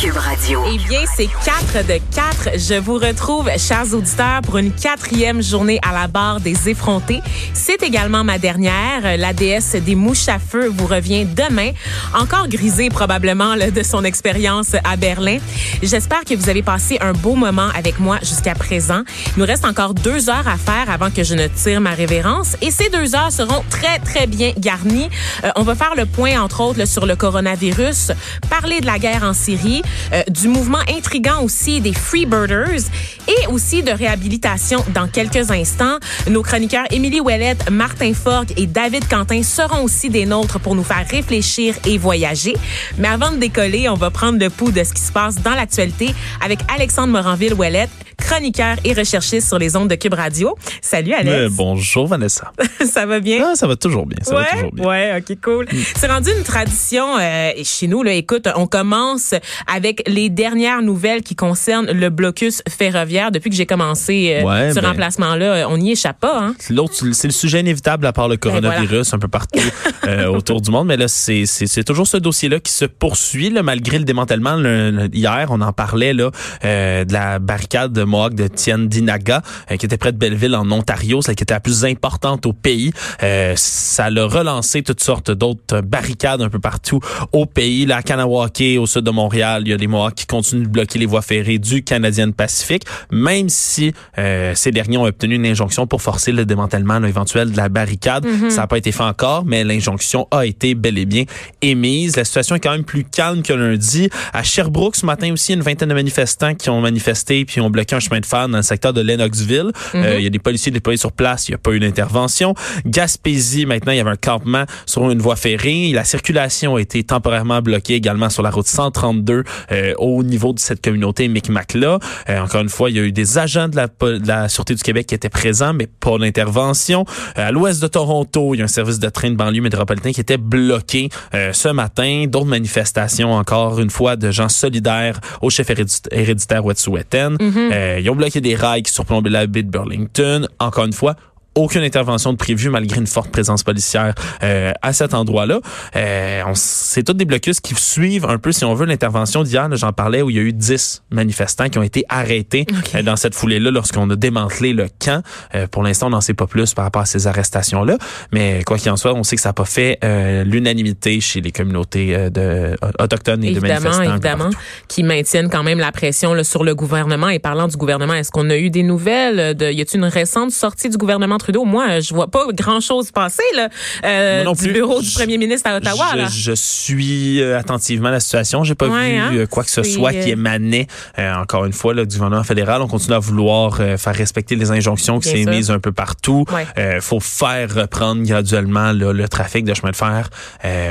Cube Radio. Eh bien, c'est 4 de 4. Je vous retrouve, chers auditeurs, pour une quatrième journée à la barre des effrontés. C'est également ma dernière. La déesse des mouches à feu vous revient demain, encore grisée probablement là, de son expérience à Berlin. J'espère que vous avez passé un beau moment avec moi jusqu'à présent. Il nous reste encore deux heures à faire avant que je ne tire ma révérence et ces deux heures seront très, très bien garnies. Euh, on va faire le point, entre autres, là, sur le coronavirus, parler de la guerre en Syrie, euh, du mouvement intrigant aussi des Freebirders et aussi de réhabilitation dans quelques instants. Nos chroniqueurs Émilie Ouellette, Martin Forgue et David Quentin seront aussi des nôtres pour nous faire réfléchir et voyager. Mais avant de décoller, on va prendre le pouls de ce qui se passe dans l'actualité avec Alexandre Moranville-Ouellette, chroniqueur et recherchiste sur les ondes de Cube Radio. Salut Alex. Euh, bonjour Vanessa. ça va bien? Ah, ça va toujours bien. Ça ouais, va toujours bien. Ouais, ok, cool. C'est rendu une tradition euh, chez nous. Là, écoute, on commence avec les dernières nouvelles qui concernent le blocus ferroviaire. Depuis que j'ai commencé euh, Ouais, ce ben- remplacement-là, on n'y échappe pas. Hein? L'autre, c'est le sujet inévitable à part le coronavirus un peu partout autour du monde. Mais là, c'est, toujours ce dossier-là qui se poursuit, là, malgré le démantèlement. Le- le- hier, on en parlait là, de la barricade de Mohawk de Tiendinaga, euh, qui était près de Belleville, en Ontario, celle qui était la plus importante au pays. Euh, ça l'a relancé toutes sortes d'autres barricades un peu partout au pays. Là, à Kanawake, au sud de Montréal, il y a des Mohawks qui continuent de bloquer les voies ferrées du Canadien Pacifique, même si euh, ces derniers ont obtenu une injonction pour forcer le démantèlement là, éventuel de la barricade. Ça n'a pas été fait encore, mais l'injonction a été bel et bien émise. La situation est quand même plus calme que lundi. À Sherbrooke, ce matin aussi, une vingtaine de manifestants qui ont manifesté puis ont bloqué un chemin de fer dans le secteur de Lennoxville. Euh, il y a des policiers déployés sur place. Il n'y a pas eu d'intervention. Gaspésie, maintenant, il y avait un campement sur une voie ferrée. La circulation a été temporairement bloquée également sur la route 132 euh, au niveau de cette communauté Micmac-là. Euh, encore une fois, il y a eu des agents de la, de la Sûreté du Québec qui étaient présents, mais pas d'intervention. Euh, à l'ouest de Toronto, il y a un service de train de banlieue métropolitain qui était bloqué euh, ce matin. D'autres manifestations, encore une fois, de gens solidaires au chef hérédit- héréditaire Wet'suwet'en. Euh, ils ont bloqué des rails qui surplombaient la baie de Burlington. Encore une fois, aucune intervention de prévue malgré une forte présence policière euh, à cet endroit-là. Euh, c'est tous des blocus qui suivent un peu, si on veut, l'intervention d'hier. J'en parlais où il y a eu 10 manifestants qui ont été arrêtés euh, dans cette foulée-là lorsqu'on a démantelé le camp. Euh, pour l'instant, on n'en sait pas plus par rapport à ces arrestations-là. Mais quoi qu'il en soit, on sait que ça n'a pas fait euh, l'unanimité chez les communautés euh, de, autochtones et de Évidemment, manifestants. un peu évidemment, qui maintiennent quand même la pression là, sur le gouvernement. Et parlant du gouvernement, est-ce qu'on a eu des nouvelles? De, y a-t-il une récente sortie du gouvernement Trudeau? Moi, euh, je vois pas grand-chose passer là, euh, non du bureau du premier ministre à Ottawa. je, là. je suis euh, attentivement la situation. J'ai pas Ouais, vu hein? quoi que ce soit qui émanait, euh, encore une fois, là, du gouvernement fédéral. On continue à vouloir euh, faire respecter les injonctions qui émises un peu partout. Ouais. Euh, faut faire reprendre graduellement là, le trafic de chemin de fer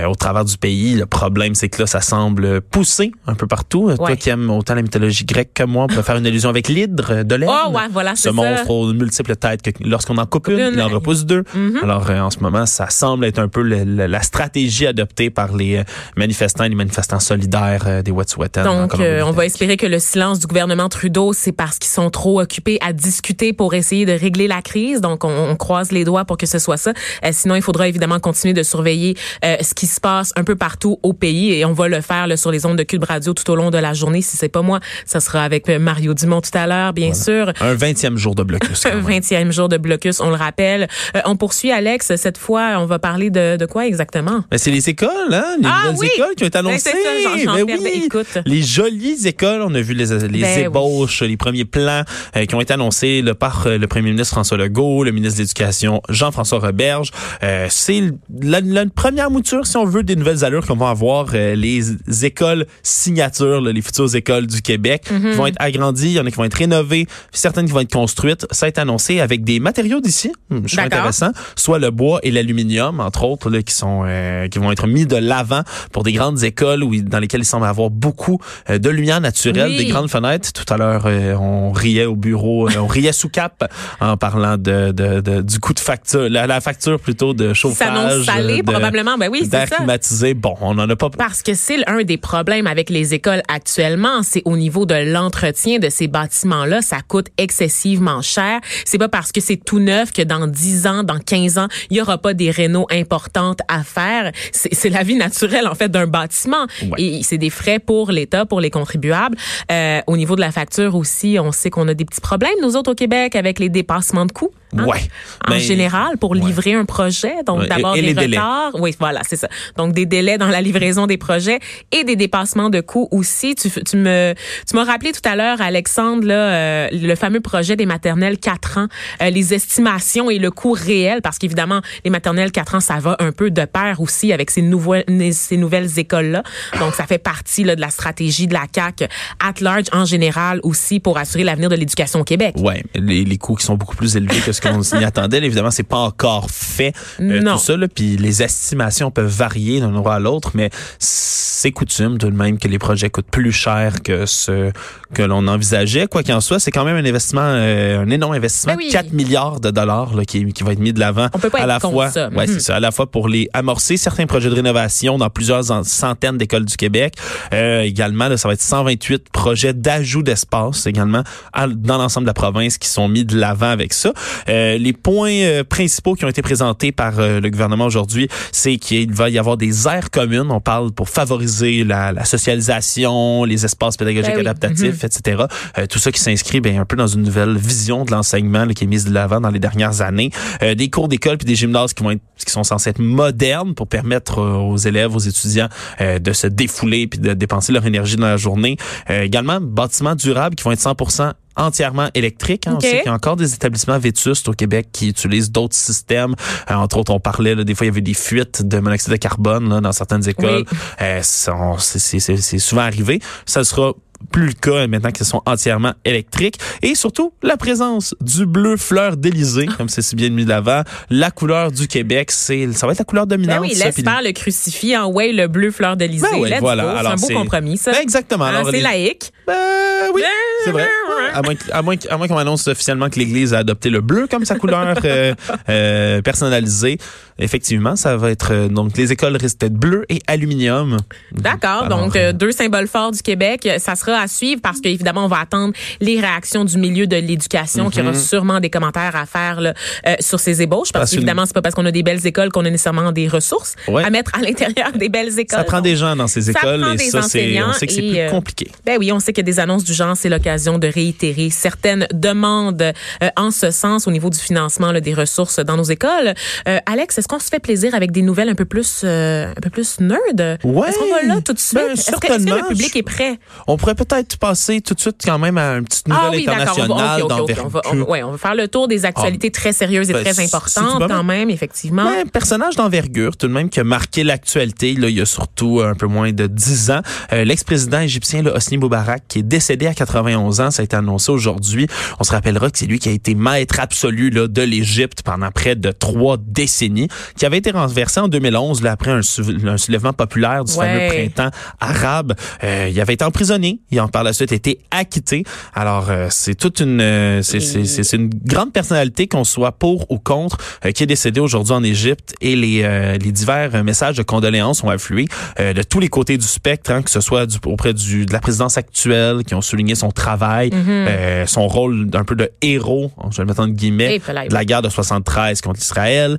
au travers du pays. Le problème, c'est que là, ça semble pousser un peu partout. Toi qui aimes autant la mythologie grecque que moi, on peut faire une allusion avec l'hydre de l'air. Oh, ouais, voilà, Ce ça. monstre aux multiples têtes que lorsqu'on en coupe Une. il en repousse deux. Mhm. Alors euh, en ce moment, ça semble être un peu le- le- la stratégie adoptée par les euh, manifestants et les manifestants solidaires euh, des Wet'suwet'en. en Donc, euh, on va espérer que le silence du gouvernement Trudeau, c'est parce qu'ils sont trop occupés à discuter pour essayer de régler la crise. Donc, on, on croise les doigts pour que ce soit ça. Euh, sinon, il faudra évidemment continuer de surveiller euh, ce qui se passe un peu partout au pays et on va le faire là, sur les ondes de Cube Radio tout au long de la journée. Si c'est pas moi, ça sera avec Mario Dumont tout à l'heure, bien sûr. Un 20e jour de blocus. Un même. 20e jour de blocus, on le rappelle. Euh, on poursuit, Alex. Cette fois, on va parler de, de quoi exactement? Mais c'est les écoles, hein? Les Ah nouvelles oui! écoles qui ont été Ben, annoncées. c'est ça, Ben oui. Écoute. Les jolies écoles, on a vu les, les Ben oui. ébauches, les premiers plans euh, qui ont été annoncés là, par euh, le premier ministre François Legault, le ministre de l'Éducation Jean-François Roberge. Euh, c'est la, la première mouture, si on veut, des nouvelles allures qu'on va avoir euh, les écoles signatures, là, les futures écoles du Québec, Mhm. qui vont être agrandies, il y en a qui vont être rénovées, certaines qui vont être construites. Ça a été annoncé avec des matériaux d'ici, Je trouve D'accord. intéressant, soit le bois et l'aluminium, entre autres, là, qui sont euh, qui vont être mis de l'avant pour des grandes écoles où, dans lesquelles il semble avoir beaucoup euh, de lumière naturelle, Oui. des grandes fenêtres. Tout à l'heure, euh, on riait au bureau, euh, on riait sous cap en parlant de, de, de- du coût de facture, la, la facture plutôt de chauffage, salé, de- probablement. Ben oui, c'est d'air ça. climatisé. Bon, on en a pas. Parce que c'est un des problèmes avec les écoles actuellement, c'est au niveau de l'entretien de ces bâtiments-là, ça coûte excessivement cher. C'est pas parce que c'est tout neuf que dans 10 ans, dans 15 ans, il y aura pas des rénaux importantes à faire. C'est la vie naturelle en fait d'un bâtiment et c'est des frais pour l'État, pour les contribuables. Euh, au niveau de la facture aussi, on sait qu'on a des petits problèmes nous autres au Québec avec les dépassements de coûts. Hein? Ouais. En ben, général, pour livrer un projet, donc d'abord des retards. Oui, voilà, c'est ça. Donc des délais dans la livraison des projets et des dépassements de coûts aussi. Tu, tu me, tu m'as rappelé tout à l'heure, Alexandre, là, euh, le fameux projet des maternelles 4 ans, euh, les estimations et le coût réel, parce qu'évidemment, les maternelles 4 ans, ça va un peu de pair aussi avec ces nouvelles, ces nouvelles écoles-là. Donc, ça fait partie là, de la stratégie de la CAC at large en général aussi pour assurer l'avenir de l'éducation au Québec. Ouais, les, les coûts qui sont beaucoup plus élevés que ce qu'on s'y attendait. Évidemment, c'est pas encore fait euh, tout ça. Puis les estimations peuvent varier d'un endroit à l'autre, mais c'est coutume tout de même que les projets coûtent plus cher que ce que l'on envisageait. Quoi qu'il en soit, c'est quand même un investissement, euh, un énorme investissement, 4 ben milliards de dollars là, qui, qui va être mis de l'avant à la fois. Ça. Ouais, c'est mm-hmm. ça, à la fois pour les amorcer certains projets de rénovation dans plusieurs centaines d'écoles du Québec. Euh, également, là, ça va être 128 projets d'ajout d'espace également dans l'ensemble de la province qui sont mis de l'avant avec ça. Euh, les points euh, principaux qui ont été présentés par euh, le gouvernement aujourd'hui, c'est qu'il va y avoir des aires communes. On parle pour favoriser la, la socialisation, les espaces pédagogiques ben adaptatifs, mm-hmm. etc. tout ça qui s'inscrit bien un peu dans une nouvelle vision de l'enseignement qui est mise de l'avant dans les dernières années. des cours d'école puis des gymnases qui vont être, qui sont censés être modernes pour permettre aux élèves, aux étudiants de se défouler puis de dépenser leur énergie dans la journée. également, bâtiments durables qui vont être 100% entièrement électrique. Hein. On sait qu'il y a encore des établissements vétustes au Québec qui utilisent d'autres systèmes. Euh, entre autres, on parlait, là, des fois, il y avait des fuites de monoxyde de carbone là, dans certaines écoles. Euh, c'est souvent arrivé. Ça sera plus le cas maintenant qu'ils sont entièrement électriques. Et surtout, la présence du bleu fleur d'Élysée, comme c'est si bien mis de l'avant. La couleur du Québec, c'est ça va être la couleur dominante. Ben oui, laisse faire le crucifix en way le bleu fleur d'Élysée. Ben oui, voilà. C'est un beau compromis, ça. Ben exactement. Hein, c'est laïque. Ben oui, c'est vrai. À moins, moins qu'on annonce officiellement que l'Église a adopté le bleu comme sa couleur euh, euh, personnalisée. Effectivement, ça va être euh, donc les écoles restent bleu et aluminium. D'accord. Donc deux symboles forts du Québec. Ça sera à suivre parce qu'évidemment, on va attendre les réactions du milieu de l'éducation qui aura mhm. sûrement des commentaires à faire là, euh, sur ces ébauches. Parce, qu'évidemment, c'est pas parce qu'on a des belles écoles qu'on a nécessairement des ressources à mettre à l'intérieur des belles écoles. Ça prend des gens dans ces écoles et ça, c'est, on sait que c'est plus euh, compliqué. Ben oui, on sait que des annonces du genre, c'est l'occasion de réitérer certaines demandes euh, en ce sens au niveau du financement là, des ressources dans nos écoles. Alex, est-ce qu'on se fait plaisir avec des nouvelles un peu plus, un peu plus nerd? Ouais. Est-ce qu'on va là tout de suite? Ben, est-ce, que, est-ce que le public est prêt? On pourrait peut-être passer tout de suite quand même à une petite nouvelle ah, oui, internationale on va, on, on va faire le tour des actualités ah, très sérieuses et ben, très importantes quand même, effectivement. Ben, personnage d'envergure tout de même qui a marqué l'actualité là, il y a surtout un peu moins de 10 ans. Euh, l'ex-président égyptien là, Hosni Moubarak qui est décédé à 91 ans, ça a été annoncé aujourd'hui. On se rappellera que c'est lui qui a été maître absolu là, de l'Égypte pendant près de trois décennies, qui avait été renversé en 2011 là, après un, soulèvement populaire du fameux printemps arabe. Euh, il avait été emprisonné. Il en par la suite été acquitté. Alors, euh, c'est toute une, euh, c'est une grande personnalité qu'on soit pour ou contre euh, qui est décédé aujourd'hui en Égypte et les, les divers messages de condoléances ont afflué de tous les côtés du spectre, hein, que ce soit du, auprès du, de la présidence actuelle qui ont souligné son travail, mm-hmm. son rôle d'un peu de héros, je vais le mettre en guillemets, de la guerre de 73 contre Israël,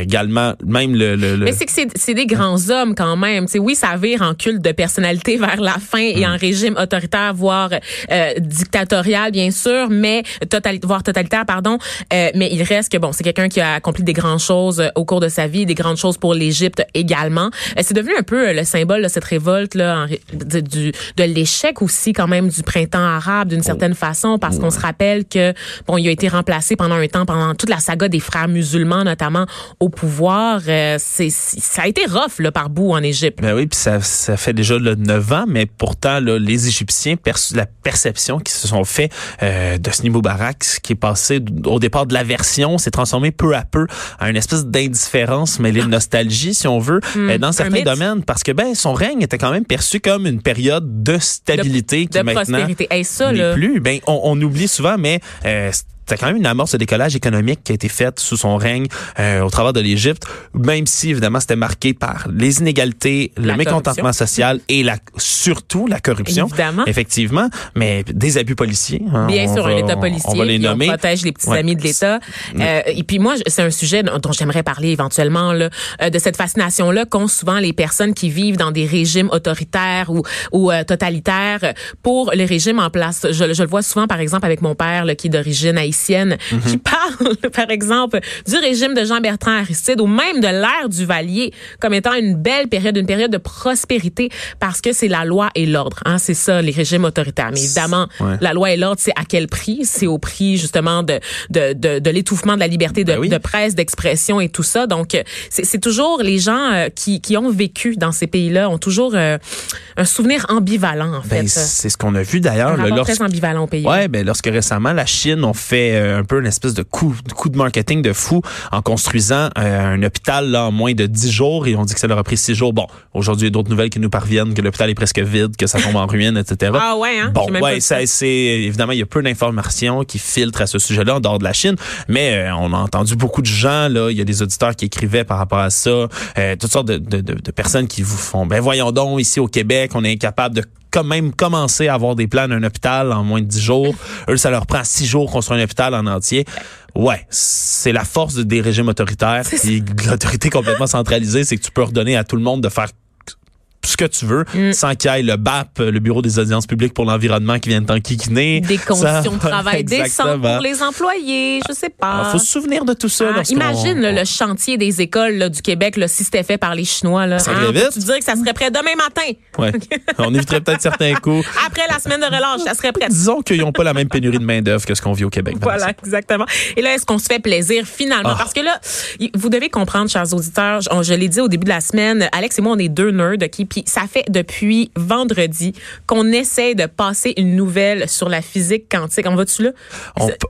également même le, le, Mais c'est que c'est des grands hommes quand même. c'est oui, ça vire en culte de personnalité vers la fin et mm. en régime autoritaire voire euh, dictatorial, bien sûr, mais total, voire totalitaire, pardon. Euh, mais il reste que bon, c'est quelqu'un qui a accompli des grandes choses euh, au cours de sa vie, des grandes choses pour l'Égypte également. Euh, c'est devenu un peu le symbole de cette révolte là, de, du, de l'échec aussi quand même du printemps arabe d'une certaine façon, parce qu'on se rappelle que bon, il a été remplacé pendant un temps, pendant toute la saga des frères musulmans notamment au pouvoir. c'est ça a été rough là par bout en Égypte. Ben oui, puis ça, ça fait déjà le 9 ans, mais pourtant là, les Égyptiens la perception qui se sont fait euh, de ce Moubarak, qui est passé au départ de l'aversion, s'est transformé peu à peu en une espèce d'indifférence mêlée de nostalgie, si on veut, euh, dans certains domaines, parce que ben son règne était quand même perçu comme une période de stabilité de, qui maintenant prospérité. ça, n'est plus. Ben on, oublie souvent, mais euh, c'est quand même une amorce de décollage économique qui a été faite sous son règne euh, au travers de l'Égypte, même si évidemment c'était marqué par les inégalités, le mécontentement social et la surtout la corruption. Évidemment. Effectivement, mais des abus policiers. Hein, Bien sûr, un État policier. On va les nommer. On protège les petits amis de l'État. Euh, et puis moi, c'est un sujet dont j'aimerais parler éventuellement là, euh, de cette fascination là qu'ont souvent les personnes qui vivent dans des régimes autoritaires ou, ou euh, totalitaires pour les régimes en place. Je, je, le vois souvent, par exemple, avec mon père là, qui est d'origine haïtienne, mhm. qui parle, par exemple, du régime de Jean-Bertrand Aristide ou même de l'ère du Valier comme étant une belle période, une période de prospérité parce que c'est la loi et l'ordre. Hein, c'est ça, les régimes autoritaires. Mais évidemment, la loi et l'ordre, c'est à quel prix? C'est au prix justement de, de, de, de l'étouffement de la liberté de, ben de presse, d'expression et tout ça. Donc, c'est toujours les gens euh, qui, qui ont vécu dans ces pays-là ont toujours euh, un souvenir ambivalent, en ben, fait. c'est ce qu'on a vu d'ailleurs. Lorsque, très ambivalent au pays. Ouais, ben, lorsque récemment, la Chine ont fait euh, un peu une espèce de coup, coup de marketing de fou en construisant un hôpital là, en moins de dix jours et on dit que ça leur a pris six jours. Bon, aujourd'hui, il y a d'autres nouvelles qui nous parviennent, que l'hôpital est presque vide, que ça tombe en ruine, etc. Ah ouais, hein? Bon, ouais, ça, c'est évidemment, il y a peu d'informations qui filtrent à ce sujet-là en dehors de la Chine, mais on a entendu beaucoup de gens, là, il y a des auditeurs qui écrivaient par rapport à ça, euh, toutes sortes de, de, de, personnes qui vous font, ben voyons donc, ici au Québec, on est incapable de quand même commencer à avoir des plans d'un hôpital en moins de 10 jours. Eux, ça leur prend 6 jours construire un hôpital en entier. Ouais, c'est la force des régimes autoritaires. L'autorité complètement centralisée, c'est que tu peux ordonner à tout le monde de faire ce que tu veux, mm. sans qu'il y ait le BAP, le Bureau des audiences publiques pour l'environnement qui vienne t'enquiquiner. Des conditions de travail décentes pour les employés, je sais pas. Il faut se souvenir de tout ça. Ah, imagine le chantier des écoles du Québec, là, si c'était fait par les Chinois. Là, ça hein, vite. Tu dirais que ça serait prêt demain matin. Ouais. On éviterait peut-être certains coups. Après la semaine de relâche, ça serait prêt. Disons qu'ils n'ont pas la même pénurie de main-d'œuvre que ce qu'on vit au Québec. Voilà, exactement. Et là, est-ce qu'on se fait plaisir finalement? Ah. Parce que là, vous devez comprendre, chers auditeurs, je, l'ai dit au début de la semaine, Alex et moi, on est deux nerds, OK? Puis ça fait depuis vendredi qu'on essaie de passer une nouvelle sur la physique quantique. On va-tu là?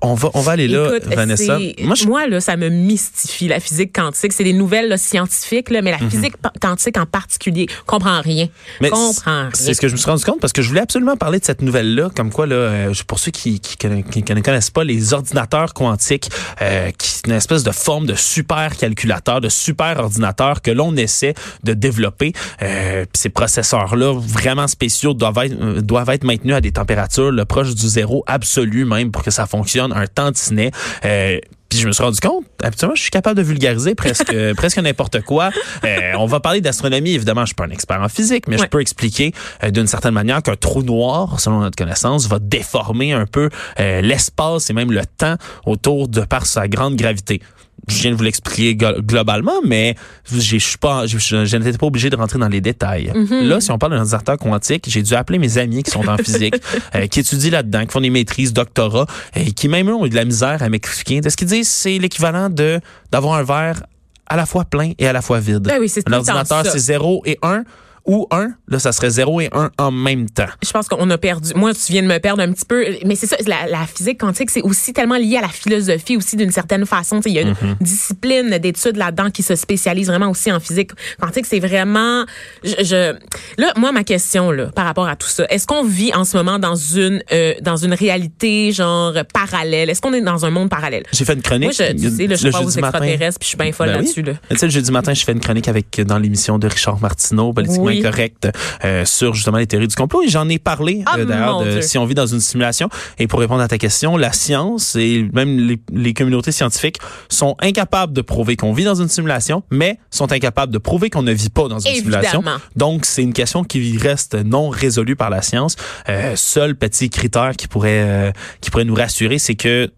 On, va, on va aller là, Vanessa. Moi, là, ça me mystifie, la physique quantique. C'est des nouvelles scientifiques, là, mais la mhm. physique quantique en particulier, comprend rien. Mais comprend C'est ce que je me suis rendu compte parce que je voulais absolument parler de cette nouvelle-là, comme quoi, là, euh, pour ceux qui, qui, ne connaissent pas les ordinateurs quantiques, euh, qui une espèce de forme de super calculateur, de super ordinateur que l'on essaie de développer. Euh, ces processeurs là vraiment spéciaux doivent être, euh, doivent être maintenus à des températures proches du zéro absolu même pour que ça fonctionne un tantinet. Euh, puis je me suis rendu compte, habituellement, je suis capable de vulgariser presque presque n'importe quoi. Euh, on va parler d'astronomie, évidemment, je suis pas un expert en physique, mais je peux expliquer euh, d'une certaine manière qu'un trou noir, selon notre connaissance, va déformer un peu l'espace et même le temps autour de par sa grande gravité je viens de vous l'expliquer globalement, mais je suis pas, je, n'étais pas obligé de rentrer dans les détails. Mm-hmm. Là, si on parle d'un ordinateur quantique, j'ai dû appeler mes amis qui sont en physique, euh, qui étudient là-dedans, qui font des maîtrises, doctorats, et qui même eux ont eu de la misère à m'expliquer. Ce qu'ils disent, c'est l'équivalent de d'avoir un verre à la fois plein et à la fois vide? Ben oui, un ordinateur, c'est 0 et 1 ou 1, là, ça serait 0 et 1 en même temps. Je pense qu'on a perdu. Moi, tu viens de me perdre un petit peu. Mais c'est ça, la, la, physique quantique, c'est aussi tellement lié à la philosophie aussi d'une certaine façon. Il y a une mm-hmm. discipline d'études là-dedans qui se spécialise vraiment aussi en physique quantique. C'est vraiment... Je, Là, moi, ma question là, par rapport à tout ça, est-ce qu'on vit en ce moment dans une, euh, dans une réalité genre parallèle? Est-ce qu'on est dans un monde parallèle? J'ai fait une chronique. Moi, je, tu sais, je suis pas aux extraterrestres puis je suis bien folle ben là-dessus. Là. Tu sais, le jeudi matin, je fais une chronique avec dans l'émission de Richard Martineau, politiquement incorrect euh, sur justement les théories du complot. Et j'en ai parlé d'ailleurs de si on vit dans une simulation. Et pour répondre à ta question, la science et même les, les communautés scientifiques sont incapables de prouver qu'on vit dans une simulation, mais sont incapables de prouver qu'on ne vit pas dans une simulation. Donc c'est une question qui reste non résolue par la science. Euh, seul petit critère qui pourrait euh, qui pourrait nous rassurer, c'est que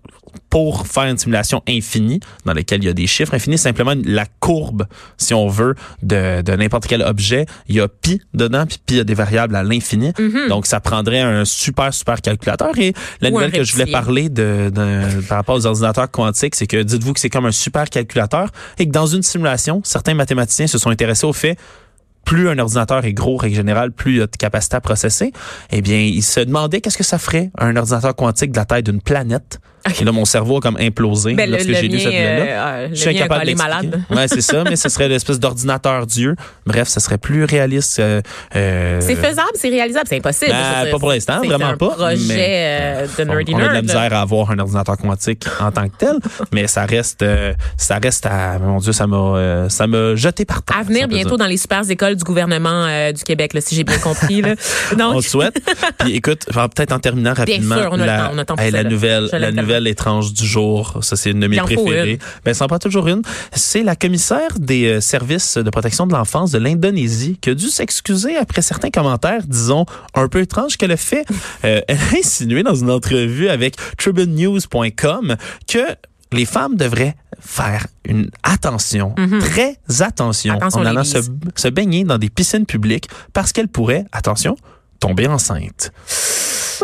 pour faire une simulation infinie, dans laquelle il y a des chiffres infinis, simplement la courbe, si on veut, de, de n'importe quel objet, il y a pi dedans, puis pi, il y a des variables à l'infini. Mhm. Donc, ça prendrait un super, super calculateur. Et la nouvelle que je voulais parler de, de, par rapport aux ordinateurs quantiques, c'est que dites-vous que c'est comme un super calculateur et que dans une simulation, certains mathématiciens se sont intéressés au fait plus un ordinateur est gros, règle générale, plus il a de capacité à processer. Eh bien, ils se demandaient qu'est-ce que ça ferait un ordinateur quantique de la taille d'une planète Et là, mon cerveau a comme implosé Ben, lorsque le j'ai lu cette nouvelle-là. euh, Je suis incapable d'expliquer. malade. Ouais, c'est ça, mais ce serait l'espèce d'ordinateur Dieu. Bref, ça serait plus réaliste. euh, euh, C'est faisable, c'est réalisable, c'est impossible. Ben, pas pour l'instant, vraiment un pas, projet euh, de on, nerdy on a de la misère à avoir un ordinateur quantique en tant que tel, mais ça reste, ça reste à, mon Dieu, ça m'a, ça m'a jeté par terre. À venir on bientôt dire. dans les super écoles du gouvernement du Québec, là, si j'ai bien compris. Là. On Donc, le souhaite. Puis écoute, peut-être en terminant rapidement, sûr, on a le la, temps, on a le temps pour hey, la ça, nouvelle, la nouvelle étrange du jour. Ça, c'est une de mes préférées. Ben, ça en prend toujours une. C'est la commissaire des euh, services de protection de l'enfance de l'Indonésie qui a dû s'excuser après certains commentaires, disons, un peu étranges qu'elle a fait. Euh, elle a insinué dans une entrevue avec tribunenews.com que les femmes devraient faire une attention, très attention. Attention, en allant se, se baigner dans des piscines publiques parce qu'elles pourraient, attention, tomber enceinte.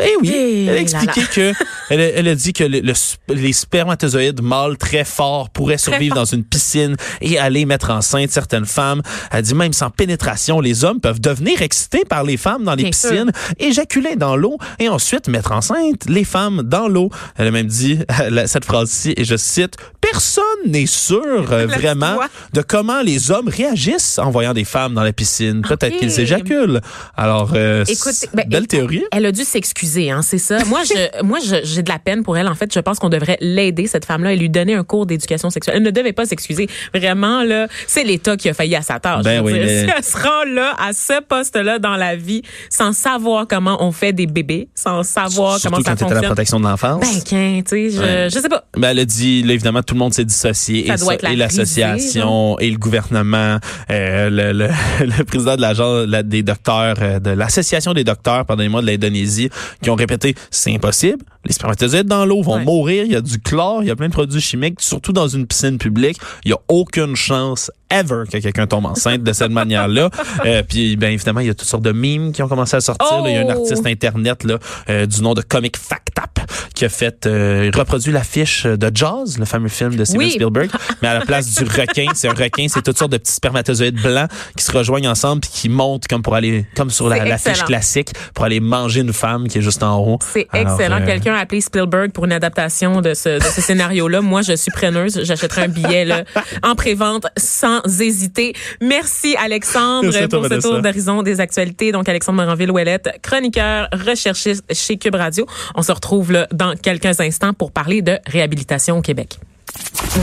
Eh oui, Eh elle a là expliqué que elle a, elle a dit que le- le sp- les spermatozoïdes mâles très forts pourraient survivre dans une piscine et aller mettre enceinte certaines femmes. Elle a dit même sans pénétration, les hommes peuvent devenir excités par les femmes dans les Bien piscines, éjaculer dans l'eau et ensuite mettre enceinte les femmes dans l'eau. Elle a même dit cette phrase-ci et je cite personne n'est sûr euh, vraiment de comment les hommes réagissent en voyant des femmes dans la piscine. Peut-être Ok. qu'ils éjaculent. Alors, euh, Écoute, ben, belle écoute, théorie. Elle a dû s'excuser, hein, c'est ça. Moi, je, moi, je- j'ai de la peine pour elle. En fait, je pense qu'on devrait l'aider cette femme-là et lui donner un cours d'éducation sexuelle. Elle ne devait pas s'excuser. Vraiment là, c'est l'État qui a failli à sa tâche. Ben oui, mais- Si elle se rend là à ce poste-là dans la vie, sans savoir comment on fait des bébés, sans savoir Surtout comment ça quand tu à la fonctionne. protection de l'enfance. Ben, tu sais, je, Ouais. je sais pas. Ben, elle a dit, là, évidemment, tout le monde s'est dissocié. Ça et, la l'association, et le gouvernement, euh, le, le, le président de l'agence la- des docteurs, euh, de l'association des docteurs, pardonnez-moi, de l'Indonésie, qui ont répété, c'est impossible. Les spermatozoïdes dans l'eau vont Ouais. mourir. Il y a du chlore, il y a plein de produits chimiques, surtout dans une piscine publique. Il y a aucune chance ever que quelqu'un tombe enceinte de cette manière-là. Euh, puis, ben évidemment, il y a toutes sortes de mimes qui ont commencé à sortir. là. Il y a un Oh! artiste internet là, euh, du nom de Comic Fact Up qui a fait euh, reproduit l'affiche de Jaws, le fameux film de Steven Oui. Spielberg, mais à la place du requin, c'est un requin, c'est toutes sortes de petits spermatozoïdes blancs qui se rejoignent ensemble puis qui montent comme pour aller comme sur la- l'affiche classique pour aller manger une femme qui est juste en haut. C'est Alors, excellent. euh, Quelqu'un a appelé Spielberg pour une adaptation de ce, de ce scénario-là. Moi, je suis preneuse. J'achèterai un billet là, en prévente sans hésiter. Merci, Alexandre, Merci pour ce tour d'horizon des actualités. Donc, Alexandre Moranville-Ouellette, chroniqueur, recherchiste chez Cube Radio. On se retrouve là, dans quelques instants pour parler de réhabilitation au Québec.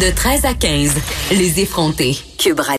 De 13 à 15, les effrontés. Cube Radio.